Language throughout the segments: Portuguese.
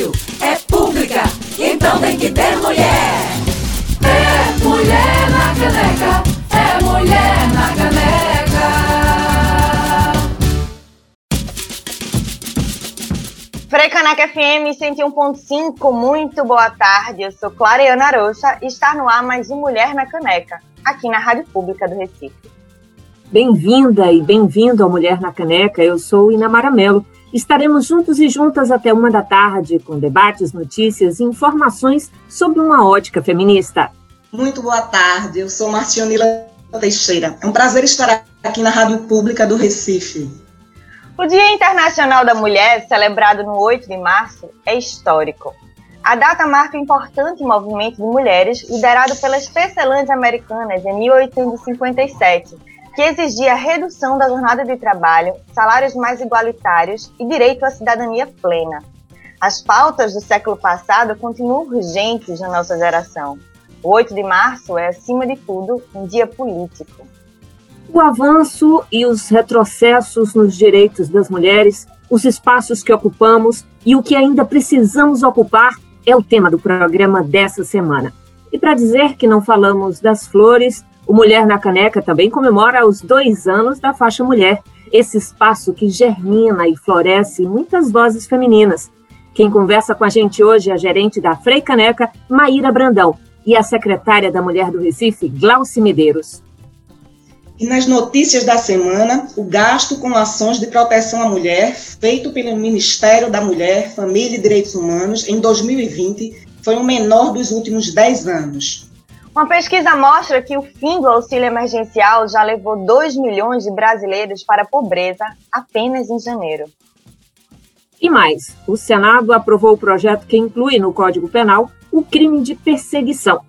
rádio é pública, então tem que ter mulher. É mulher na caneca, é mulher na caneca. Frecaneca FM 101.5, muito boa tarde. Eu sou Clariana Rocha e está no ar mais um Mulher na Caneca, aqui na Rádio Pública do Recife. Bem-vinda e bem-vindo ao Mulher na Caneca. Eu sou Inamara Melo Estaremos juntos e juntas até uma da tarde com debates, notícias e informações sobre uma ótica feminista. Muito boa tarde, eu sou Marcionila Teixeira. É um prazer estar aqui na Rádio Pública do Recife. O Dia Internacional da Mulher, celebrado no 8 de março, é histórico. A data marca um importante movimento de mulheres liderado pelas tecelãs americanas em 1857 que exigia redução da jornada de trabalho, salários mais igualitários e direito à cidadania plena. As pautas do século passado continuam urgentes na nossa geração. O 8 de março é, acima de tudo, um dia político. O avanço e os retrocessos nos direitos das mulheres, os espaços que ocupamos e o que ainda precisamos ocupar é o tema do programa dessa semana. E para dizer que não falamos das flores, o Mulher na Caneca também comemora os dois anos da faixa mulher, esse espaço que germina e floresce muitas vozes femininas. Quem conversa com a gente hoje é a gerente da Frei Caneca, Maíra Brandão, e a secretária da Mulher do Recife, Glauci Medeiros. E nas notícias da semana, o gasto com ações de proteção à mulher, feito pelo Ministério da Mulher, Família e Direitos Humanos em 2020, foi o menor dos últimos 10 anos. Uma pesquisa mostra que o fim do auxílio emergencial já levou 2 milhões de brasileiros para a pobreza apenas em janeiro. E mais, o Senado aprovou o projeto que inclui no Código Penal o crime de perseguição.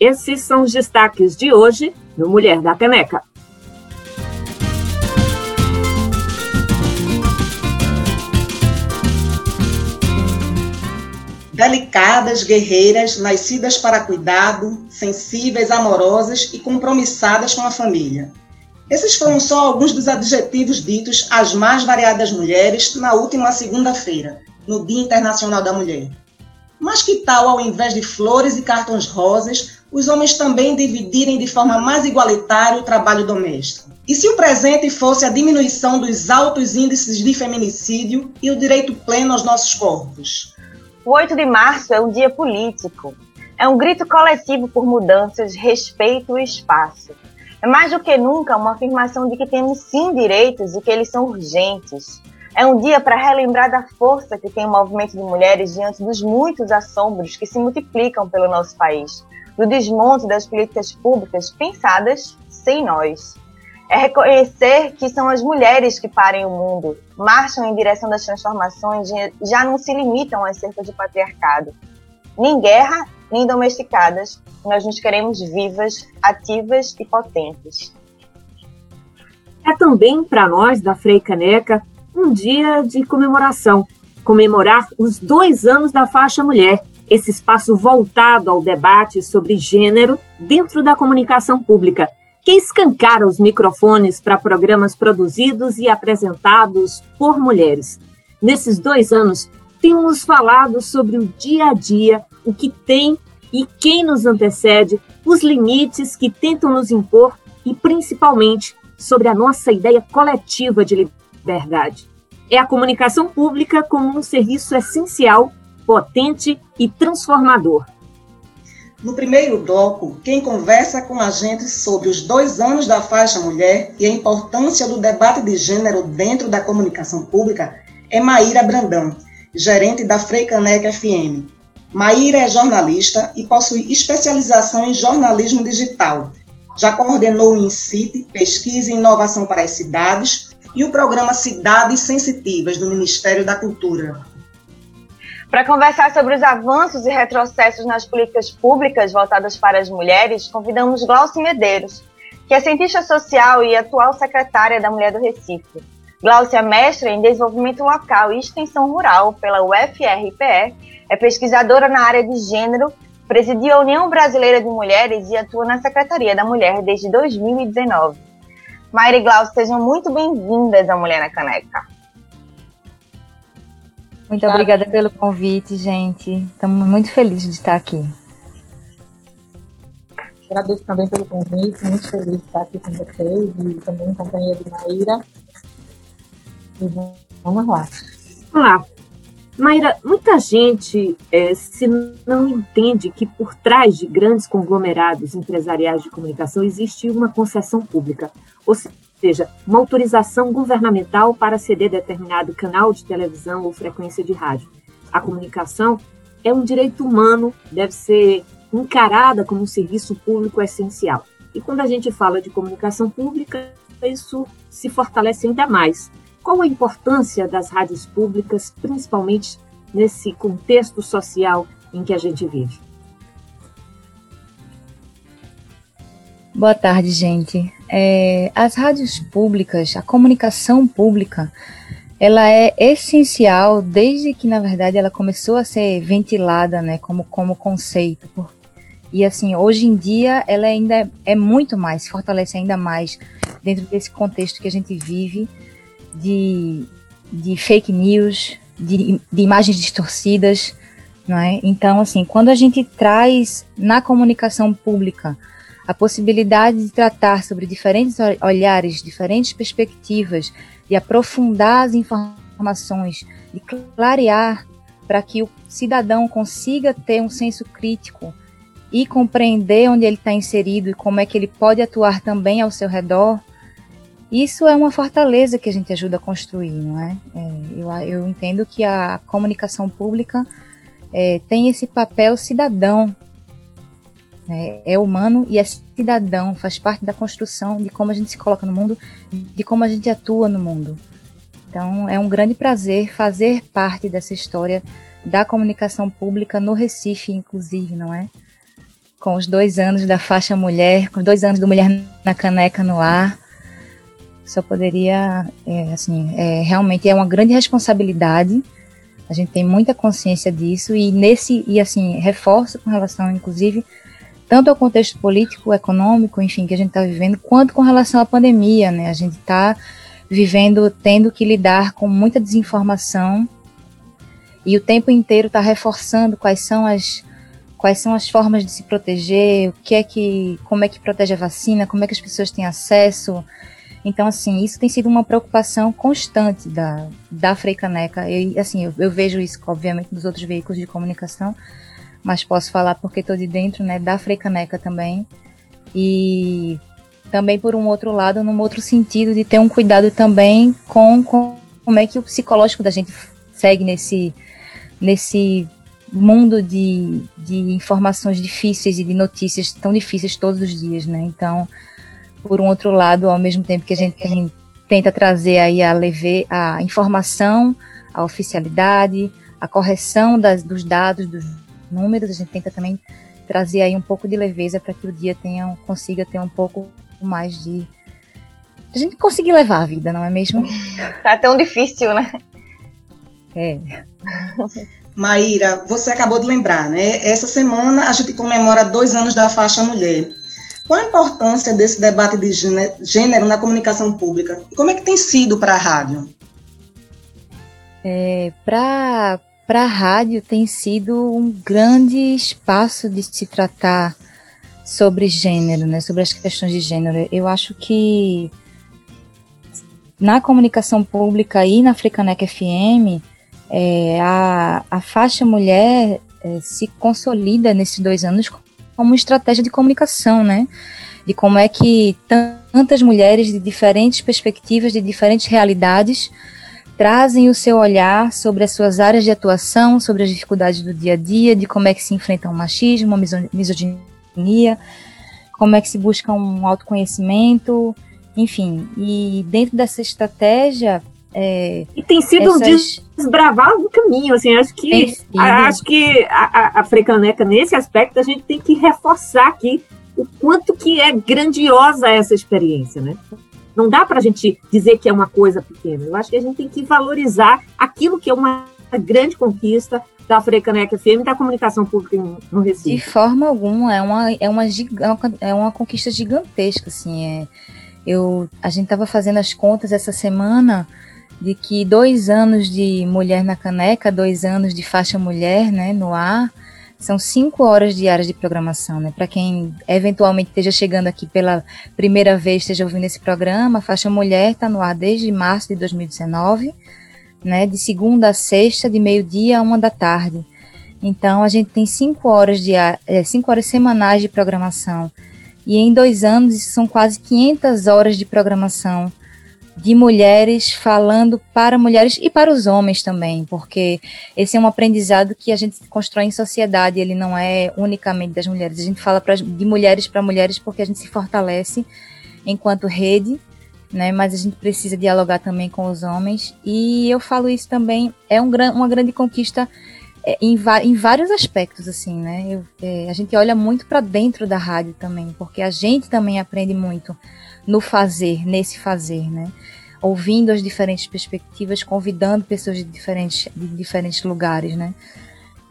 Esses são os destaques de hoje no Mulher da Caneca. Delicadas, guerreiras, nascidas para cuidado, sensíveis, amorosas e compromissadas com a família. Esses foram só alguns dos adjetivos ditos às mais variadas mulheres na última segunda-feira, no Dia Internacional da Mulher. Mas que tal, ao invés de flores e cartões rosas, os homens também dividirem de forma mais igualitária o trabalho doméstico? E se o presente fosse a diminuição dos altos índices de feminicídio e o direito pleno aos nossos corpos? O 8 de março é um dia político. É um grito coletivo por mudanças, respeito e espaço. É mais do que nunca uma afirmação de que temos sim direitos e que eles são urgentes. É um dia para relembrar da força que tem o movimento de mulheres diante dos muitos assombros que se multiplicam pelo nosso país, do desmonte das políticas públicas pensadas sem nós é reconhecer que são as mulheres que parem o mundo, marcham em direção das transformações já não se limitam às cercas do patriarcado. Nem guerra, nem domesticadas, nós nos queremos vivas, ativas e potentes. É também para nós, da Frei Caneca, um dia de comemoração comemorar os dois anos da faixa mulher, esse espaço voltado ao debate sobre gênero dentro da comunicação pública que escancara os microfones para programas produzidos e apresentados por mulheres. Nesses dois anos, temos falado sobre o dia a dia, o que tem e quem nos antecede, os limites que tentam nos impor e, principalmente, sobre a nossa ideia coletiva de liberdade. É a comunicação pública como um serviço essencial, potente e transformador no primeiro bloco, quem conversa com a gente sobre os dois anos da faixa mulher e a importância do debate de gênero dentro da comunicação pública é Maíra Brandão, gerente da Freicanec FM. Maíra é jornalista e possui especialização em jornalismo digital. Já coordenou o INCIT, Pesquisa e Inovação para as Cidades, e o programa Cidades Sensitivas do Ministério da Cultura. Para conversar sobre os avanços e retrocessos nas políticas públicas voltadas para as mulheres, convidamos Glaucia Medeiros, que é cientista social e atual secretária da Mulher do Recife. Glaucia é mestra em desenvolvimento local e extensão rural pela UFRPE, é pesquisadora na área de gênero, presidiu a União Brasileira de Mulheres e atua na Secretaria da Mulher desde 2019. Mayra e Glaucia, sejam muito bem-vindas à Mulher na Caneca. Muito tá. obrigada pelo convite, gente. Estamos muito felizes de estar aqui. Agradeço também pelo convite, muito feliz de estar aqui com vocês e também em companhia de Maíra. E vamos lá. Vamos lá. Maíra, muita gente é, se não entende que por trás de grandes conglomerados empresariais de comunicação existe uma concessão pública, ou seja, uma autorização governamental para ceder determinado canal de televisão ou frequência de rádio. A comunicação é um direito humano, deve ser encarada como um serviço público essencial. E quando a gente fala de comunicação pública, isso se fortalece ainda mais. Qual a importância das rádios públicas, principalmente nesse contexto social em que a gente vive? Boa tarde, gente. É, as rádios públicas, a comunicação pública, ela é essencial desde que, na verdade, ela começou a ser ventilada, né, como, como conceito, e assim, hoje em dia ela ainda é muito mais, fortalece ainda mais dentro desse contexto que a gente vive de, de fake news, de, de imagens distorcidas, não é? Então, assim, quando a gente traz na comunicação pública a possibilidade de tratar sobre diferentes olhares, diferentes perspectivas, de aprofundar as informações, de clarear para que o cidadão consiga ter um senso crítico e compreender onde ele está inserido e como é que ele pode atuar também ao seu redor, isso é uma fortaleza que a gente ajuda a construir, não é? é eu, eu, entendo que a comunicação pública é, tem esse papel cidadão, né? é humano e é cidadão, faz parte da construção de como a gente se coloca no mundo, de como a gente atua no mundo. Então, é um grande prazer fazer parte dessa história da comunicação pública no Recife, inclusive, não é? com os dois anos da faixa mulher, com os dois anos do Mulher na Caneca no ar. Só poderia, é, assim, é, realmente é uma grande responsabilidade. A gente tem muita consciência disso e nesse e assim reforço com relação, inclusive, tanto ao contexto político, econômico, enfim, que a gente está vivendo, quanto com relação à pandemia, né? A gente está vivendo, tendo que lidar com muita desinformação e o tempo inteiro está reforçando quais são as quais são as formas de se proteger, o que é que, como é que protege a vacina, como é que as pessoas têm acesso. Então, assim, isso tem sido uma preocupação constante da, da Freicaneca. E, assim, eu, eu vejo isso, obviamente, nos outros veículos de comunicação, mas posso falar porque estou de dentro, né, da Freicaneca também. E também, por um outro lado, num outro sentido, de ter um cuidado também com, com como é que o psicológico da gente segue nesse, nesse mundo de, de informações difíceis e de notícias tão difíceis todos os dias, né? Então, por um outro lado, ao mesmo tempo que a gente tem, tenta trazer aí a leve, a informação, a oficialidade, a correção das, dos dados, dos números, a gente tenta também trazer aí um pouco de leveza para que o dia tenha, consiga ter um pouco mais de a gente conseguir levar a vida, não é mesmo? Tá tão difícil, né? É. Maíra, você acabou de lembrar, né? Essa semana a gente comemora dois anos da faixa mulher. Qual a importância desse debate de gênero na comunicação pública? E como é que tem sido para a rádio? É, para a rádio tem sido um grande espaço de se tratar sobre gênero, né, sobre as questões de gênero. Eu acho que na comunicação pública e na Africanec FM, é, a, a faixa mulher é, se consolida nesses dois anos como estratégia de comunicação, né? De como é que tantas mulheres de diferentes perspectivas, de diferentes realidades, trazem o seu olhar sobre as suas áreas de atuação, sobre as dificuldades do dia a dia, de como é que se enfrenta o machismo, a misoginia, como é que se busca um autoconhecimento, enfim. E dentro dessa estratégia, é, e tem sido essas... um desbravar do caminho, assim, acho que acho que a, a, Frecaneca, nesse aspecto, a gente tem que reforçar aqui o quanto que é grandiosa essa experiência, né? Não dá para a gente dizer que é uma coisa pequena. Eu acho que a gente tem que valorizar aquilo que é uma grande conquista da Frecaneca FM e da comunicação pública no Recife. De forma alguma, é uma, é uma, é uma conquista gigantesca, assim, é, eu, a gente estava fazendo as contas essa semana de que dois anos de Mulher na Caneca, dois anos de faixa mulher né, no ar, são cinco horas diárias de programação, né? Para quem eventualmente esteja chegando aqui pela primeira vez, esteja ouvindo esse programa, Faixa Mulher está no ar desde março de 2019, né? De segunda a sexta, de meio-dia a uma da tarde. Então, a gente tem cinco horas, de, é, cinco horas semanais de programação. E em dois anos, são quase 500 horas de programação de mulheres falando para mulheres e para os homens também, porque esse é um aprendizado que a gente constrói em sociedade, ele não é unicamente das mulheres. A gente fala pra, de mulheres para mulheres porque a gente se fortalece enquanto rede, né? Mas a gente precisa dialogar também com os homens. E eu falo isso também, é um, uma grande conquista é, em, em, vários aspectos, assim, né? Eu, é, a gente olha muito para dentro da rádio também, porque a gente também aprende muito no fazer, nesse fazer, né? Ouvindo as diferentes perspectivas, convidando pessoas de diferentes, de diferentes lugares, né?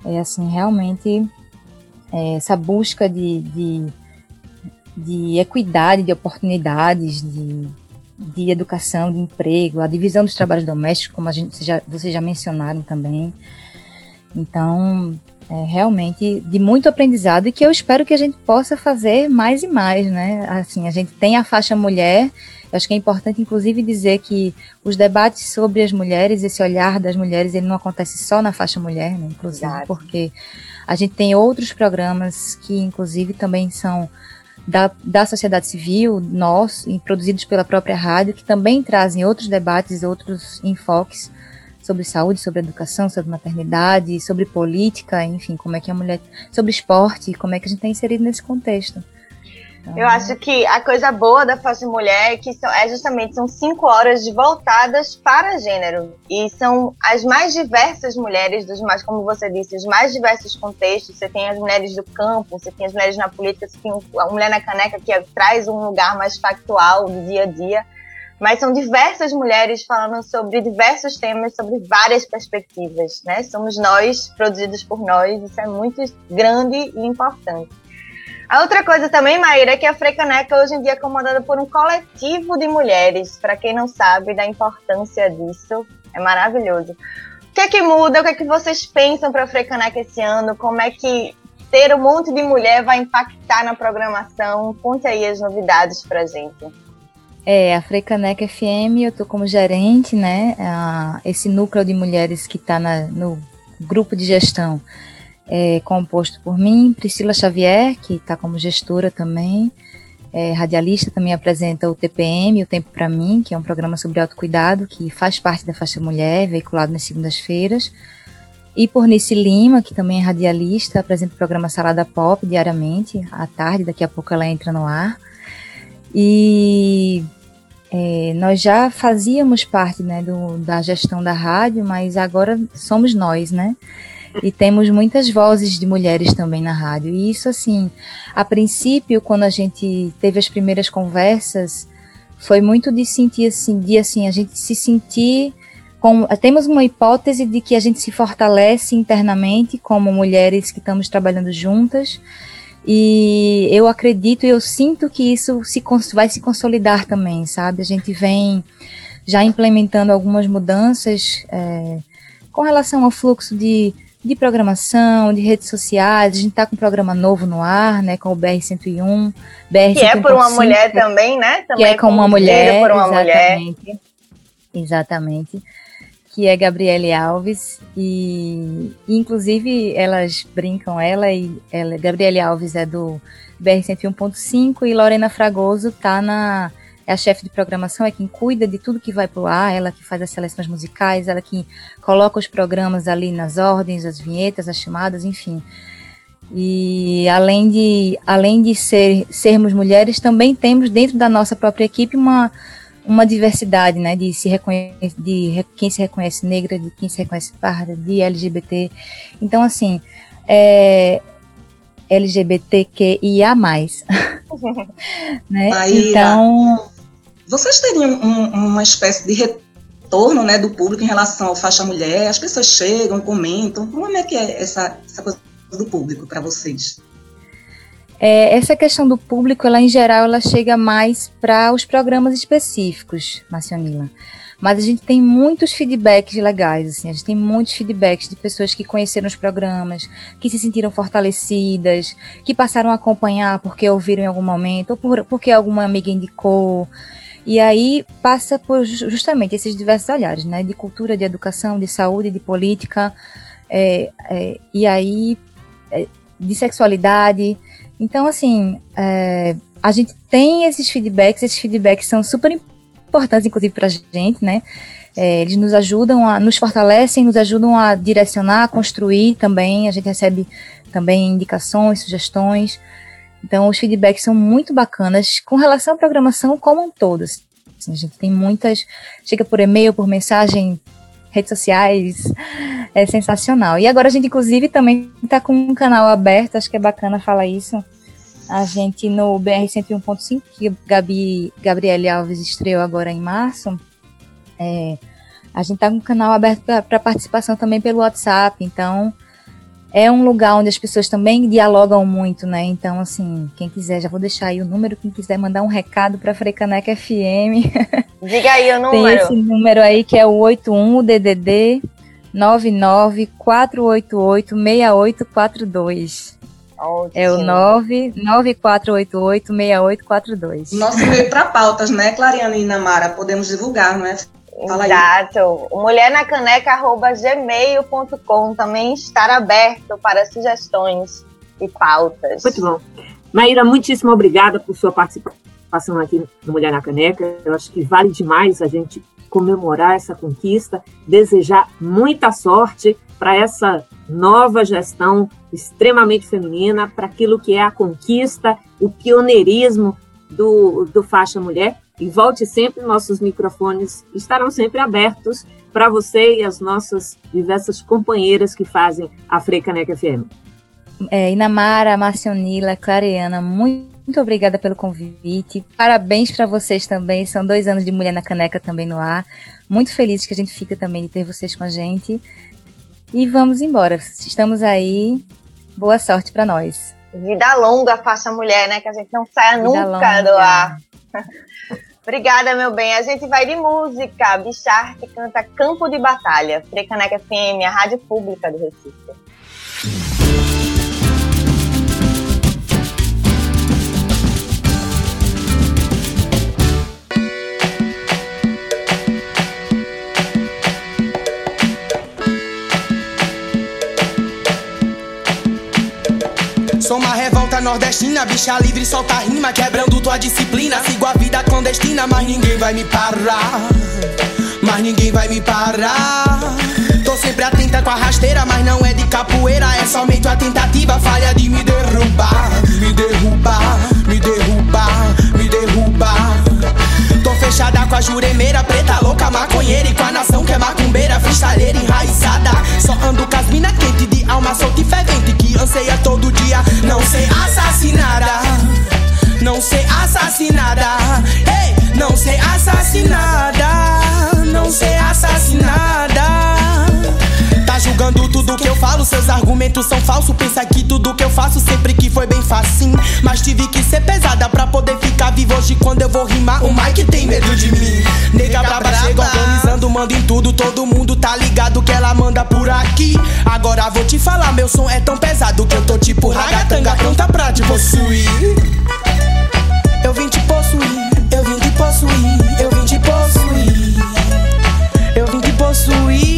É assim, realmente, é, essa busca de, de, de, equidade, de oportunidades, de, de educação, de emprego, a divisão dos trabalhos domésticos, como a gente, já, vocês já mencionaram também. Então, é, realmente de muito aprendizado e que eu espero que a gente possa fazer mais e mais, né? Assim, a gente tem a faixa mulher, acho que é importante inclusive dizer que os debates sobre as mulheres, esse olhar das mulheres, ele não acontece só na faixa mulher, né? Inclusive, Exato. porque a gente tem outros programas que inclusive também são da, da sociedade civil, nós, produzidos pela própria rádio, que também trazem outros debates, outros enfoques sobre saúde, sobre educação, sobre maternidade, sobre política, enfim, como é que a mulher, sobre esporte, como é que a gente está inserido nesse contexto. Então, Eu acho que a coisa boa da Faixa Mulher é que são, é justamente são cinco horas voltadas para gênero e são as mais diversas mulheres dos mais, como você disse, os mais diversos contextos. Você tem as mulheres do campo, você tem as mulheres na política, você tem a mulher na caneca que traz um lugar mais factual do dia a dia mas são diversas mulheres falando sobre diversos temas, sobre várias perspectivas, né? Somos nós, produzidos por nós, isso é muito grande e importante. A outra coisa também, Maíra, é que a Frecaneca hoje em dia é comandada por um coletivo de mulheres. Para quem não sabe da importância disso, é maravilhoso. O que é que muda? O que é que vocês pensam para a Frecaneca esse ano? Como é que ter um monte de mulher vai impactar na programação? Conte aí as novidades para gente. É, a Freicaneca FM, eu tô como gerente, né? esse núcleo de mulheres que está no grupo de gestão é composto por mim, Priscila Xavier, que está como gestora também, é, radialista, também apresenta o TPM, o Tempo para Mim, que é um programa sobre autocuidado, que faz parte da faixa mulher, veiculado nas segundas-feiras. E por Nice Lima, que também é radialista, apresenta o programa Salada Pop diariamente, à tarde, daqui a pouco ela entra no ar. E é, nós já fazíamos parte né, do, da gestão da rádio, mas agora somos nós, né? E temos muitas vozes de mulheres também na rádio. E isso, assim, a princípio, quando a gente teve as primeiras conversas, foi muito de sentir assim, de assim, a gente se sentir com, temos uma hipótese de que a gente se fortalece internamente como mulheres que estamos trabalhando juntas e eu acredito e eu sinto que isso se, vai se consolidar também, sabe? A gente vem já implementando algumas mudanças é, com relação ao fluxo de, de programação, de redes sociais. A gente está com um programa novo no ar, né? Com o BR-101. BR que é por uma mulher também, né? Também que é com uma mulher. Por uma exatamente. Mulher. Exatamente que é Gabriele Alves e inclusive elas brincam ela e ela, Gabriele Alves é do BR 101.5 e Lorena Fragoso tá na é a chefe de programação, é quem cuida de tudo que vai pro ar, ela que faz as seleções musicais, ela que coloca os programas ali nas ordens, as vinhetas, as chamadas, enfim. E além de, além de ser, sermos mulheres, também temos dentro da nossa própria equipe uma, uma diversidade, né, de se reconhecer, de quem se reconhece negra, de quem se reconhece parda, de LGBT. Então, assim, é LGBTQIA+. né? então... Vocês teriam um, uma espécie de retorno, né, do público em relação ao faixa mulher? As pessoas chegam, comentam. Como é que é essa, essa coisa do público para vocês? É, essa questão do público, ela em geral, ela chega mais para os programas específicos, Marcionila. Mas a gente tem muitos feedbacks legais, assim, a gente tem muitos feedbacks de pessoas que conheceram os programas, que se sentiram fortalecidas, que passaram a acompanhar porque ouviram em algum momento, ou por, porque alguma amiga indicou. E aí passa por justamente esses diversos olhares, né? De cultura, de educação, de saúde, de política, é, é, e aí é, de sexualidade. Então, assim, é, a gente tem esses feedbacks, esses feedbacks são super importantes, inclusive, para a gente, né? É, eles nos ajudam a, nos fortalecem, nos ajudam a direcionar, a construir também. A gente recebe também indicações, sugestões. Então, os feedbacks são muito bacanas com relação à programação como um todo. Assim, a gente tem muitas, chega por e-mail, por mensagem, redes sociais, é sensacional. E agora a gente, inclusive, também está com um canal aberto, acho que é bacana falar isso. A gente no BR 101.5, que Gabi, Gabriele Alves estreou agora em março, é, a gente está com um canal aberto para participação também pelo WhatsApp, então é um lugar onde as pessoas também dialogam muito, né? Então, assim, quem quiser, já vou deixar aí o número, quem quiser mandar um recado para Frecaneca FM. Diga aí o número. Tem esse número aí que é o 81 DDD 994886842. É o 94886842. Nosso e-mail para pautas, né, Clariana e Namara? Podemos divulgar, não é? Exato. Mulhernacaneca.gmail.com também estar aberto para sugestões e pautas. Muito bom. Maíra, muitíssimo obrigada por sua participação aqui no Mulher na Caneca. Eu acho que vale demais a gente comemorar essa conquista, desejar muita sorte para essa nova gestão extremamente feminina, para aquilo que é a conquista, o pioneirismo do, do Faixa Mulher e volte sempre, nossos microfones estarão sempre abertos para você e as nossas diversas companheiras que fazem a Frecaneca FM. É, Inamara, Marcionila, Clareana, muito, muito obrigada pelo convite. Parabéns para vocês também. São dois anos de Mulher na Caneca também no ar. Muito feliz que a gente fica também de ter vocês com a gente. E vamos embora. Estamos aí. Boa sorte para nós. Vida longa faça mulher, né? Que a gente não saia Vida nunca longa. do ar. Obrigada, meu bem. A gente vai de música. Bichar que canta Campo de Batalha. Frecaneca FM, a rádio pública do Recife. Sou uma revolta nordestina, bicha livre, solta rima, quebrando tua disciplina. Sigo a vida clandestina, mas ninguém vai me parar. Mas ninguém vai me parar. Tô sempre atenta com a rasteira, mas não é de capoeira, é somente a tentativa falha de me derrubar. Me derrubar, me derrubar, me derrubar. Tô fechada com a juremeira, preta louca, maconheira e com a nação que é macumbeira, freestyleira enraizada. Só ando com as mina quente de alma solta e fervente que anseia todo dia não ser assassinada. Não ser assassinada. Ei, não ser assassinada. Não ser assassinada julgando tudo que eu falo. Seus argumentos são falsos. Pensa que tudo que eu faço sempre facinho. Mas tive que ser pesada pra poder ficar vivo hoje. Quando eu vou rimar, o Mike tem medo de mim. Nega braba chega organizando, manda em tudo. Todo mundo tá ligado que ela manda por aqui. Agora vou te falar, meu som é tão pesado que eu tô tipo ragatanga pronta pra te possuir. Eu vim te possuir, eu vim te possuir, eu vim te possuir. Eu vim te possuir.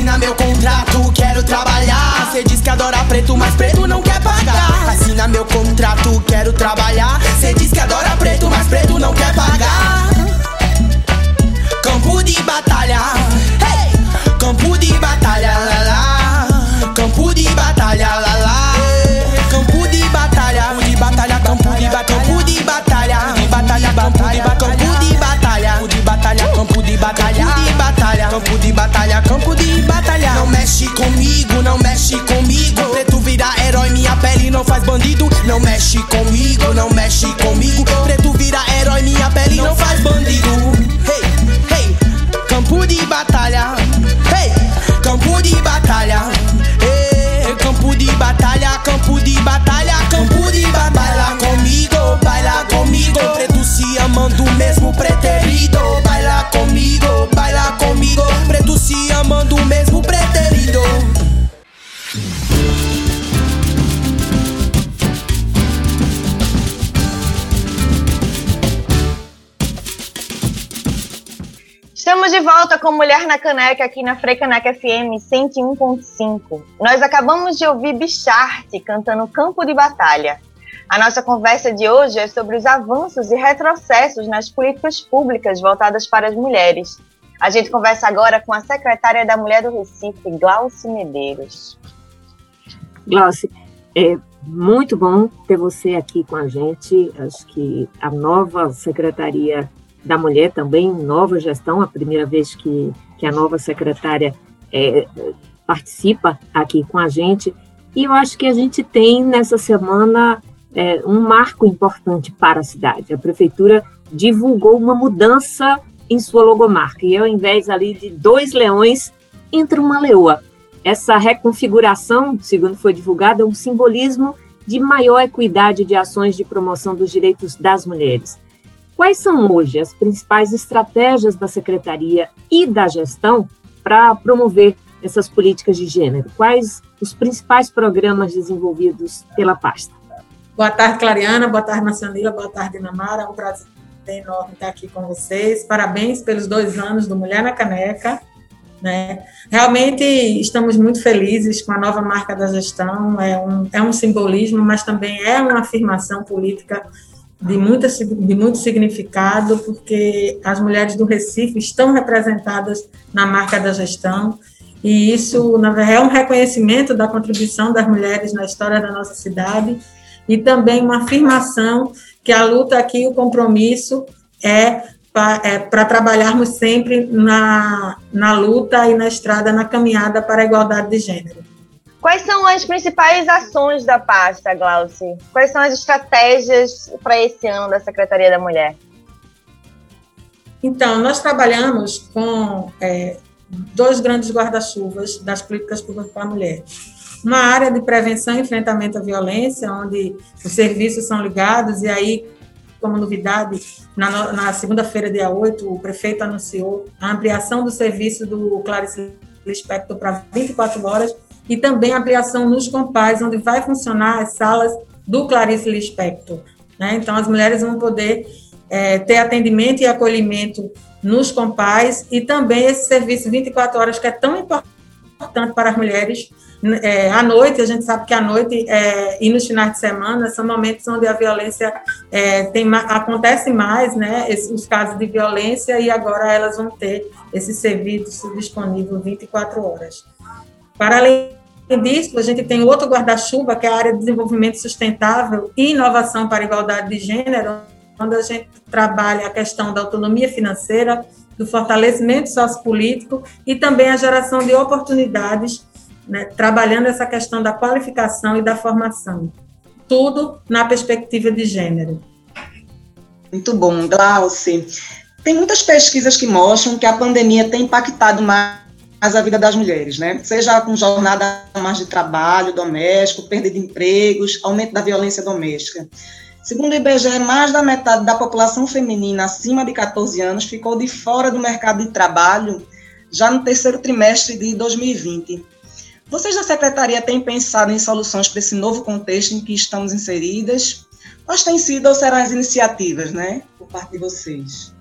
Assina meu contrato, quero trabalhar. Cê diz que adora preto, mas preto não quer pagar. Assina meu contrato, quero trabalhar. Cê diz que adora preto, mas preto não quer pagar. Campo de batalha, hey! campo de batalha, lá, lá. campo de batalha, lá, lá. campo de batalha, campo de batalha, campo de batalha, campo de batalha, campo de batalha, campo de batalha, campo de batalha, campo de batalha, campo de batalha, campo de batalha. Não mexe comigo, não mexe comigo. Preto vira herói, minha pele não faz bandido. Não mexe comigo, não mexe comigo. Preto vira herói, minha pele não faz bandido. Hey, hey, campo de batalha. Hey, campo de batalha. Hey, campo de batalha, campo de batalha, campo de batalha. Baila comigo, baila comigo. Preto se amando mesmo preterido te amando mesmo preterido. Estamos de volta com Mulher na Caneca aqui na Frecaneca FM 101.5. Nós acabamos de ouvir Bicharte cantando Campo de Batalha. A nossa conversa de hoje é sobre os avanços e retrocessos nas políticas públicas voltadas para as mulheres a gente conversa agora com a secretária da Mulher do Recife, Glauci Medeiros. Glauci, é muito bom ter você aqui com a gente. Acho que a nova Secretaria da Mulher também, nova gestão, a primeira vez que, que a nova secretária é, participa aqui com a gente. E eu acho que a gente tem nessa semana é, um marco importante para a cidade. A prefeitura divulgou uma mudança em sua logomarca. E ao invés ali de dois leões, entra uma leoa. Essa reconfiguração, segundo foi divulgado, é um simbolismo de maior equidade de ações de promoção dos direitos das mulheres. Quais são hoje as principais estratégias da secretaria e da gestão para promover essas políticas de gênero? Quais os principais programas desenvolvidos pela pasta? Boa tarde, Clariana. Boa tarde, Nacionila. Boa tarde, Namara. É um prazer enorme estar aqui com vocês. Parabéns pelos dois anos do Mulher na Caneca. Né? Realmente estamos muito felizes com a nova marca da gestão, é um, é um simbolismo, mas também é uma afirmação política de, muita, de muito significado, porque as mulheres do Recife estão representadas na marca da gestão, e isso na verdade, é um reconhecimento da contribuição das mulheres na história da nossa cidade, e também uma afirmação que a luta aqui, o compromisso é para é, trabalharmos sempre na, na luta e na estrada, na caminhada para a igualdade de gênero. Quais são as principais ações da pasta, Glauci? Quais são as estratégias para esse ano da Secretaria da Mulher? Então, nós trabalhamos com é, dois grandes guarda-chuvas das políticas públicas para a mulher. Uma área de prevenção e enfrentamento à violência, onde os serviços são ligados, e aí como novidade, na, na segunda-feira, dia 8, o prefeito anunciou a ampliação do serviço do Clarice Lispector para 24 horas e também a ampliação nos compais, onde vai funcionar as salas do Clarice Lispector. Né? Então, as mulheres vão poder é, ter atendimento e acolhimento nos compais e também esse serviço 24 horas que é tão importante para as mulheres é, à noite, a gente sabe que à noite é, e nos finais de semana são momentos onde a violência é, tem, acontece mais, né? Esses, os casos de violência, e agora elas vão ter esse serviço disponível 24 horas. Para além disso, a gente tem outro guarda-chuva, que é a área de desenvolvimento sustentável e inovação para a igualdade de gênero, onde a gente trabalha a questão da autonomia financeira, do fortalecimento sociopolítico e também a geração de oportunidades né, trabalhando essa questão da qualificação e da formação. Tudo na perspectiva de gênero. Muito bom, Glauce. Tem muitas pesquisas que mostram que a pandemia tem impactado mais a vida das mulheres, né? Seja com jornada mais de trabalho doméstico, perda de empregos, aumento da violência doméstica. Segundo o IBGE, mais da metade da população feminina acima de 14 anos ficou de fora do mercado de trabalho já no terceiro trimestre de 2020. Vocês da secretaria têm pensado em soluções para esse novo contexto em que estamos inseridas? Quais têm sido ou serão as iniciativas, né, por parte de vocês?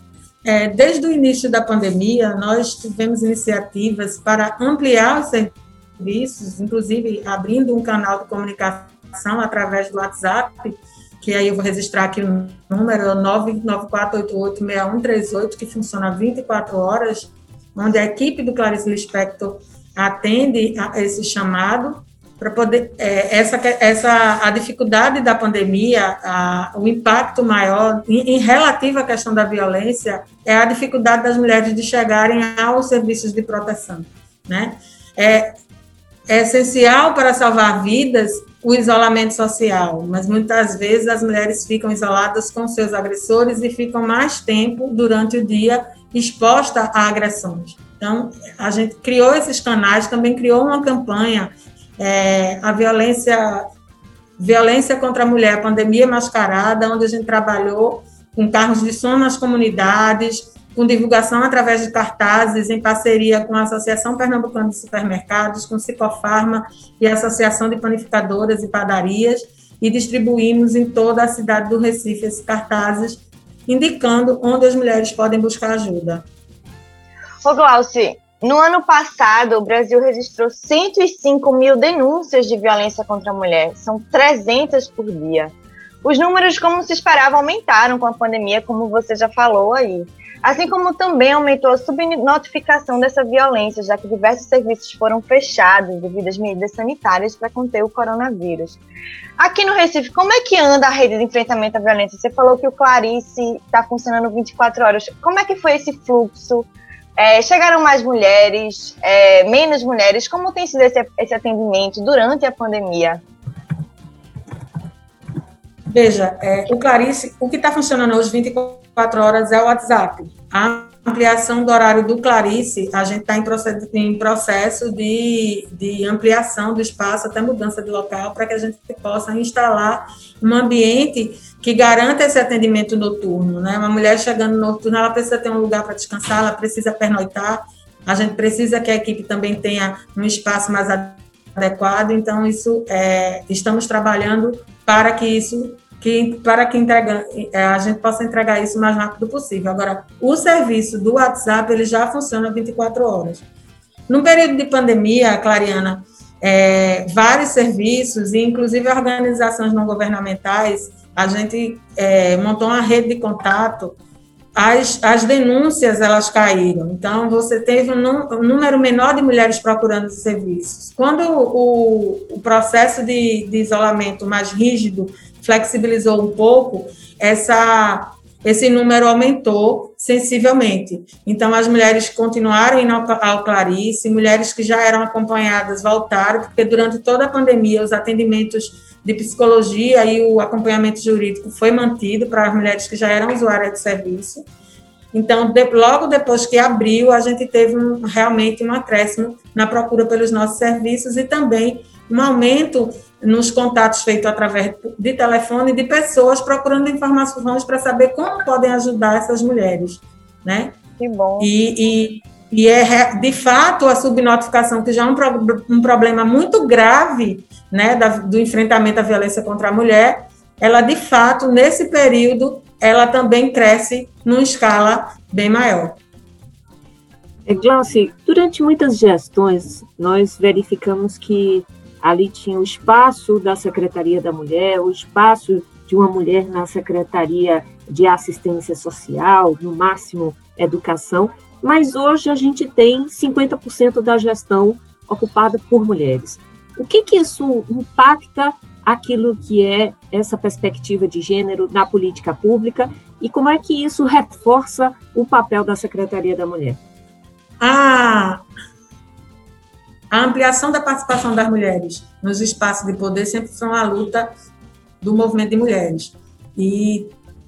É, desde o início da pandemia, nós tivemos iniciativas para ampliar os serviços, inclusive abrindo um canal de comunicação através do WhatsApp, que aí eu vou registrar aqui o número, 994886138, que funciona 24 horas, onde a equipe do Clarice Lispector atende a esse chamado para poder é, essa essa a dificuldade da pandemia, a, o impacto maior em, em à questão da violência é a dificuldade das mulheres de chegarem aos serviços de proteção, né? É, é essencial para salvar vidas o isolamento social, mas muitas vezes as mulheres ficam isoladas com seus agressores e ficam mais tempo durante o dia exposta a agressões. Então, a gente criou esses canais, também criou uma campanha, é, a violência, violência contra a mulher, a pandemia mascarada, onde a gente trabalhou com carros de som nas comunidades, com divulgação através de cartazes, em parceria com a Associação Pernambucana de Supermercados, com Cicofarma e a Associação de Panificadoras e Padarias, e distribuímos em toda a cidade do Recife esses cartazes, indicando onde as mulheres podem buscar ajuda. Ô, Glauci, no ano passado, o Brasil registrou 105 mil denúncias de violência contra a mulher. São 300 por dia. Os números, como se esperava, aumentaram com a pandemia, como você já falou aí. Assim como também aumentou a subnotificação dessa violência, já que diversos serviços foram fechados devido às medidas sanitárias para conter o coronavírus. Aqui no Recife, como é que anda a rede de enfrentamento à violência? Você falou que o Clarice está funcionando 24 horas. Como é que foi esse fluxo? É, chegaram mais mulheres, é, menos mulheres? Como tem sido esse, esse atendimento durante a pandemia? Veja, é, o Clarice, o que está funcionando hoje 24 horas é o WhatsApp. A ampliação do horário do Clarice, a gente está em processo, em processo de, de ampliação do espaço, até mudança de local, para que a gente possa instalar um ambiente que garanta esse atendimento noturno. Né? Uma mulher chegando no noturno, ela precisa ter um lugar para descansar, ela precisa pernoitar, a gente precisa que a equipe também tenha um espaço mais adequado, então isso é, estamos trabalhando para que isso que para que entrega, é, a gente possa entregar isso o mais rápido possível. Agora, o serviço do WhatsApp ele já funciona 24 horas. No período de pandemia, Clariana, é, vários serviços, inclusive organizações não governamentais, a gente é, montou uma rede de contato as, as denúncias elas caíram. Então, você teve um, número menor de mulheres procurando os serviços. Quando o, o processo de, de isolamento mais rígido flexibilizou um pouco, essa, esse número aumentou sensivelmente. Então, as mulheres continuaram indo ao Clarice, mulheres que já eram acompanhadas voltaram, porque durante toda a pandemia os atendimentos de psicologia e o acompanhamento jurídico foi mantido para as mulheres que já eram usuárias de serviço. Então, de, logo depois que abriu, a gente teve um, realmente um acréscimo na procura pelos nossos serviços e também um aumento nos contatos feitos através de telefone de pessoas procurando informações para saber como podem ajudar essas mulheres, né? Que bom. E, e, e é de fato a subnotificação que já é um, pro, um problema muito grave né, da, do enfrentamento à violência contra a mulher, ela de fato, nesse período, ela também cresce numa escala bem maior. É, Glauci, durante muitas gestões, nós verificamos que ali tinha o espaço da Secretaria da Mulher, o espaço de uma mulher na Secretaria de Assistência Social, no máximo Educação, mas hoje a gente tem 50% da gestão ocupada por mulheres. O que, que isso impacta aquilo que é essa perspectiva de gênero na política pública e como é que isso reforça o papel da Secretaria da Mulher? A, a ampliação da participação das mulheres nos espaços de poder sempre foi uma luta do movimento de mulheres. E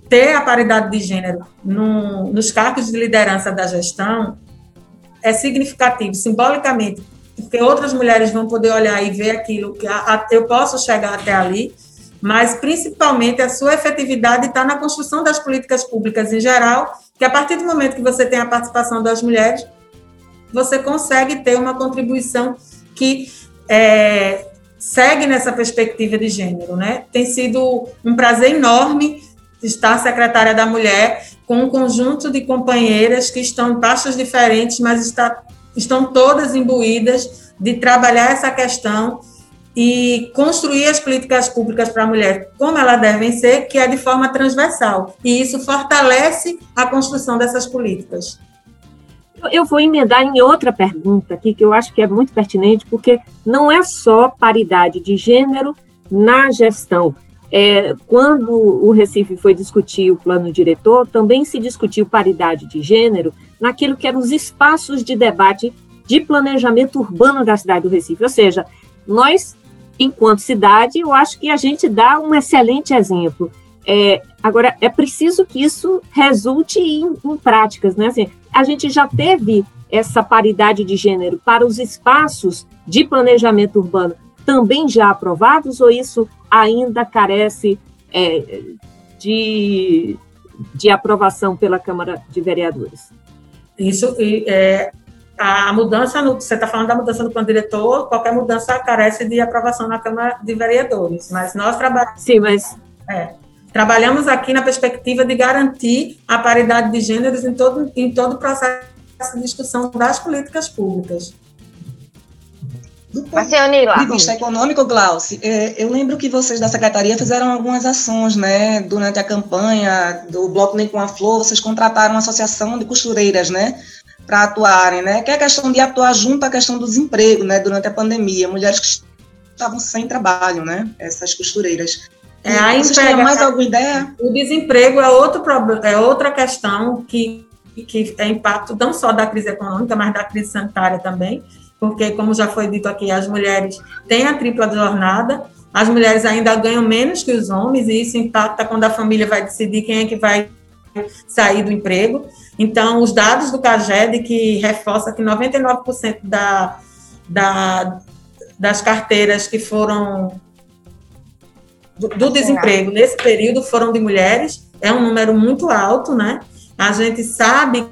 ter a paridade de gênero no, nos cargos de liderança da gestão é significativo, simbolicamente, porque outras mulheres vão poder olhar e ver aquilo que a, a, eu posso chegar até ali, mas principalmente a sua efetividade está na construção das políticas públicas em geral, que a partir do momento que você tem a participação das mulheres, você consegue ter uma contribuição que é, segue nessa perspectiva de gênero, né? Tem sido um prazer enorme estar secretária da mulher com um conjunto de companheiras que estão em pastas diferentes, mas está estão todas imbuídas de trabalhar essa questão e construir as políticas públicas para a mulher como elas devem ser, que é de forma transversal. E isso fortalece a construção dessas políticas. Eu vou emendar em outra pergunta aqui, que eu acho que é muito pertinente, porque não é só paridade de gênero na gestão. É, quando o Recife foi discutir o plano diretor, também se discutiu paridade de gênero naquilo que eram os espaços de debate de planejamento urbano da cidade do Recife. Ou seja, nós, enquanto cidade, eu acho que a gente dá um excelente exemplo. É, agora, é preciso que isso resulte em, em práticas, né? Assim, a gente já teve essa paridade de gênero para os espaços de planejamento urbano também já aprovados ou isso ainda carece é, de, de aprovação pela Câmara de Vereadores? Isso é, a mudança, no, você está falando da mudança no plano diretor, qualquer mudança carece de aprovação na Câmara de Vereadores, mas nós trabalhamos. Sim, mas. É, trabalhamos aqui na perspectiva de garantir a paridade de gêneros em todo, em todo o processo essa discussão das políticas públicas. Do ponto de vista econômico, Glauci, é, eu lembro que vocês da secretaria fizeram algumas ações, né? Durante a campanha do Bloco Nem com a Flor, vocês contrataram uma associação de costureiras, né? Para atuarem, né? Que é a questão de atuar junto à questão do desemprego, né? Durante a pandemia, mulheres que estavam sem trabalho, né? Essas costureiras. É, aí vocês têm mais alguma ideia? O desemprego é outro problema, é outra questão que que é impacto não só da crise econômica, mas da crise sanitária também porque, como já foi dito aqui, as mulheres têm a tripla jornada, as mulheres ainda ganham menos que os homens, e isso impacta quando a família vai decidir quem é que vai sair do emprego. Então, os dados do CAGED que reforça que 99% da, da, das carteiras que foram do, do desemprego nesse período foram de mulheres, é um número muito alto, né? A gente sabe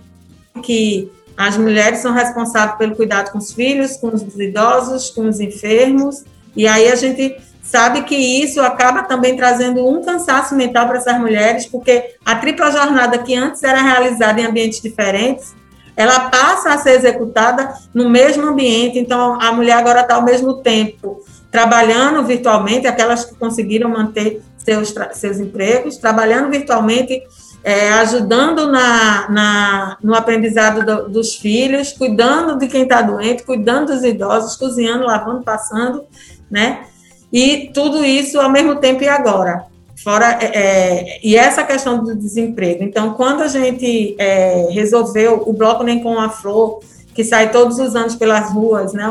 que as mulheres são responsáveis pelo cuidado com os filhos, com os idosos, com os enfermos, e aí a gente sabe que isso acaba também trazendo um cansaço mental para essas mulheres, porque a tripla jornada que antes era realizada em ambientes diferentes, ela passa a ser executada no mesmo ambiente, então a mulher agora está ao mesmo tempo trabalhando virtualmente, aquelas que conseguiram manter seus, seus empregos, trabalhando virtualmente é, ajudando na, na, no aprendizado do, dos filhos, cuidando de quem está doente, cuidando dos idosos, cozinhando, lavando, passando, né? E tudo isso ao mesmo tempo e agora. Fora, é, é, e essa questão do desemprego. Então, quando a gente é, resolveu o Bloco Nem Com a Flor, que sai todos os anos pelas ruas, né,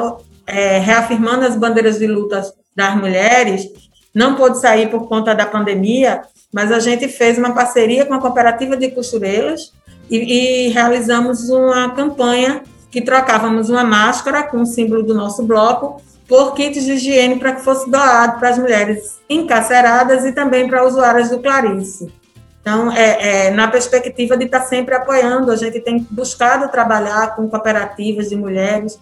é, reafirmando as bandeiras de luta das mulheres, não pôde sair por conta da pandemia, mas a gente fez uma parceria com a cooperativa de costureiras e, e realizamos uma campanha que trocávamos uma máscara com o símbolo do nosso bloco por kits de higiene para que fosse doado para as mulheres encarceradas e também para usuárias do Clarice. Então, é, é, na perspectiva de estar sempre apoiando, a gente tem buscado trabalhar com cooperativas de mulheres.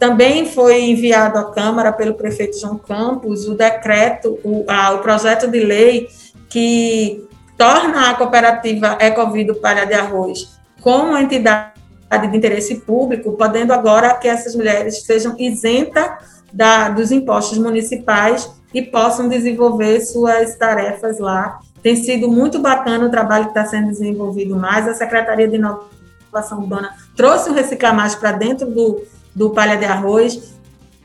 Também foi enviado à Câmara pelo prefeito João Campos o decreto, o, o projeto de lei que torna a cooperativa Ecovido Palha de Arroz como entidade de interesse público, podendo agora que essas mulheres sejam isentas da, dos impostos municipais e possam desenvolver suas tarefas lá. Tem sido muito bacana o trabalho que está sendo desenvolvido mais. A Secretaria de Inovação Urbana trouxe o Reciclar Mais para dentro do, do Palha de Arroz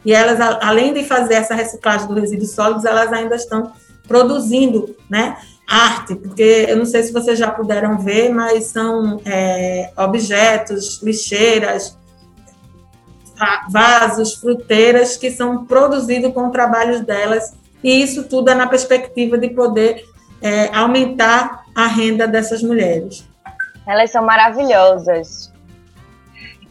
e elas, além de fazer essa reciclagem dos resíduos sólidos, elas ainda estão produzindo né, arte, porque eu não sei se vocês já puderam ver, mas são é, objetos, lixeiras, vasos, fruteiras que são produzidos com trabalhos delas, e isso tudo é na perspectiva de poder é, aumentar a renda dessas mulheres. Elas são maravilhosas.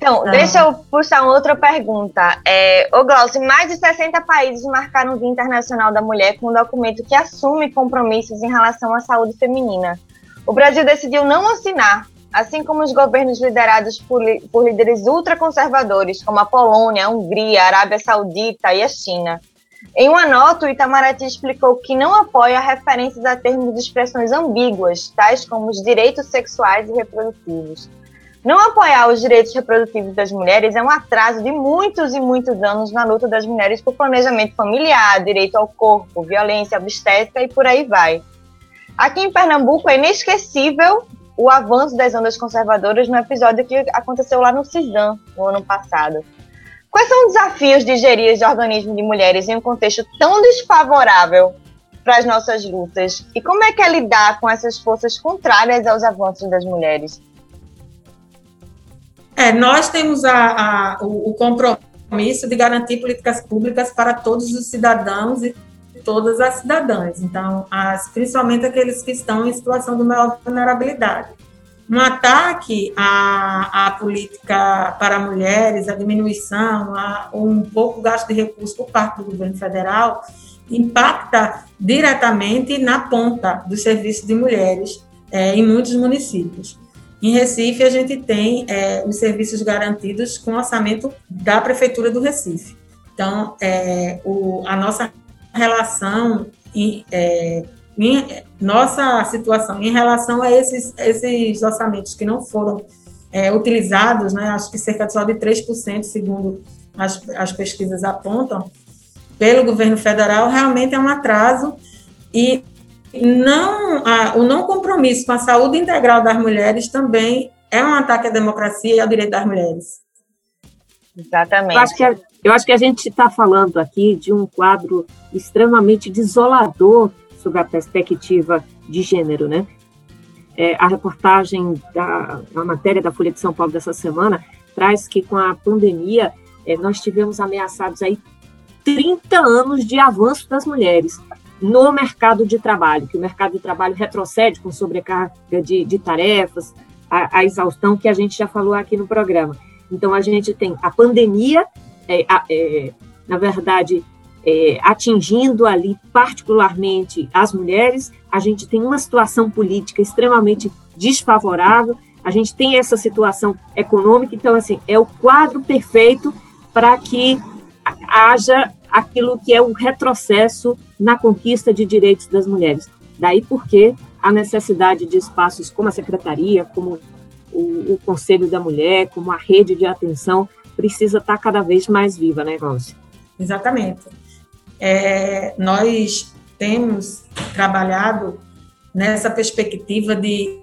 Então, ah. deixa eu puxar uma outra pergunta. É, ô Glaucio, mais de 60 países marcaram o Dia Internacional da Mulher com um documento que assume compromissos em relação à saúde feminina. O Brasil decidiu não assinar, assim como os governos liderados por, por líderes ultraconservadores, como a Polônia, a Hungria, a Arábia Saudita e a China. Em uma nota, o Itamaraty explicou que não apoia referências a termos de expressões ambíguas, tais como os direitos sexuais e reprodutivos. Não apoiar os direitos reprodutivos das mulheres é um atraso de muitos e muitos anos na luta das mulheres por planejamento familiar, direito ao corpo, violência obstétrica e por aí vai. Aqui em Pernambuco é inesquecível o avanço das ondas conservadoras no episódio que aconteceu lá no CISAM, no ano passado. Quais são os desafios de gerir de organismo de mulheres em um contexto tão desfavorável para as nossas lutas? E como é que é lidar com essas forças contrárias aos avanços das mulheres? É, nós temos a, a, o, o compromisso de garantir políticas públicas para todos os cidadãos e todas as cidadãs, então, as, principalmente aqueles que estão em situação de maior vulnerabilidade. Um ataque à, à política para mulheres, a diminuição, a um pouco gasto de recursos por parte do governo federal, impacta diretamente na ponta dos serviços de mulheres é, em muitos municípios. Em Recife, a gente tem é, os serviços garantidos com orçamento da Prefeitura do Recife. Então, é, o, a nossa relação, em, é, em, nossa situação em relação a esses, esses orçamentos que não foram é, utilizados, né, acho que cerca só de 3%, segundo as, as pesquisas apontam, pelo governo federal, realmente é um atraso e não, a, o não compromisso com a saúde integral das mulheres também é um ataque à democracia e ao direito das mulheres. Exatamente. Eu acho que a, eu acho que a gente está falando aqui de um quadro extremamente desolador sobre a perspectiva de gênero, né? É, a reportagem da a matéria da Folha de São Paulo dessa semana traz que com a pandemia é, nós tivemos ameaçados aí 30 anos de avanço das mulheres no mercado de trabalho, que o mercado de trabalho retrocede com sobrecarga de, de tarefas, a, a, exaustão que a gente já falou aqui no programa. Então, a gente tem a pandemia, é, é, na verdade, é, atingindo ali particularmente as mulheres, a gente tem uma situação política extremamente desfavorável, a gente tem essa situação econômica, então, assim, é o quadro perfeito para que haja aquilo que é o retrocesso na conquista de direitos das mulheres. Daí porque a necessidade de espaços como a secretaria, como o, o Conselho da Mulher, como a rede de atenção, precisa estar cada vez mais viva, né, Glaucia? Exatamente. É, nós temos trabalhado nessa perspectiva de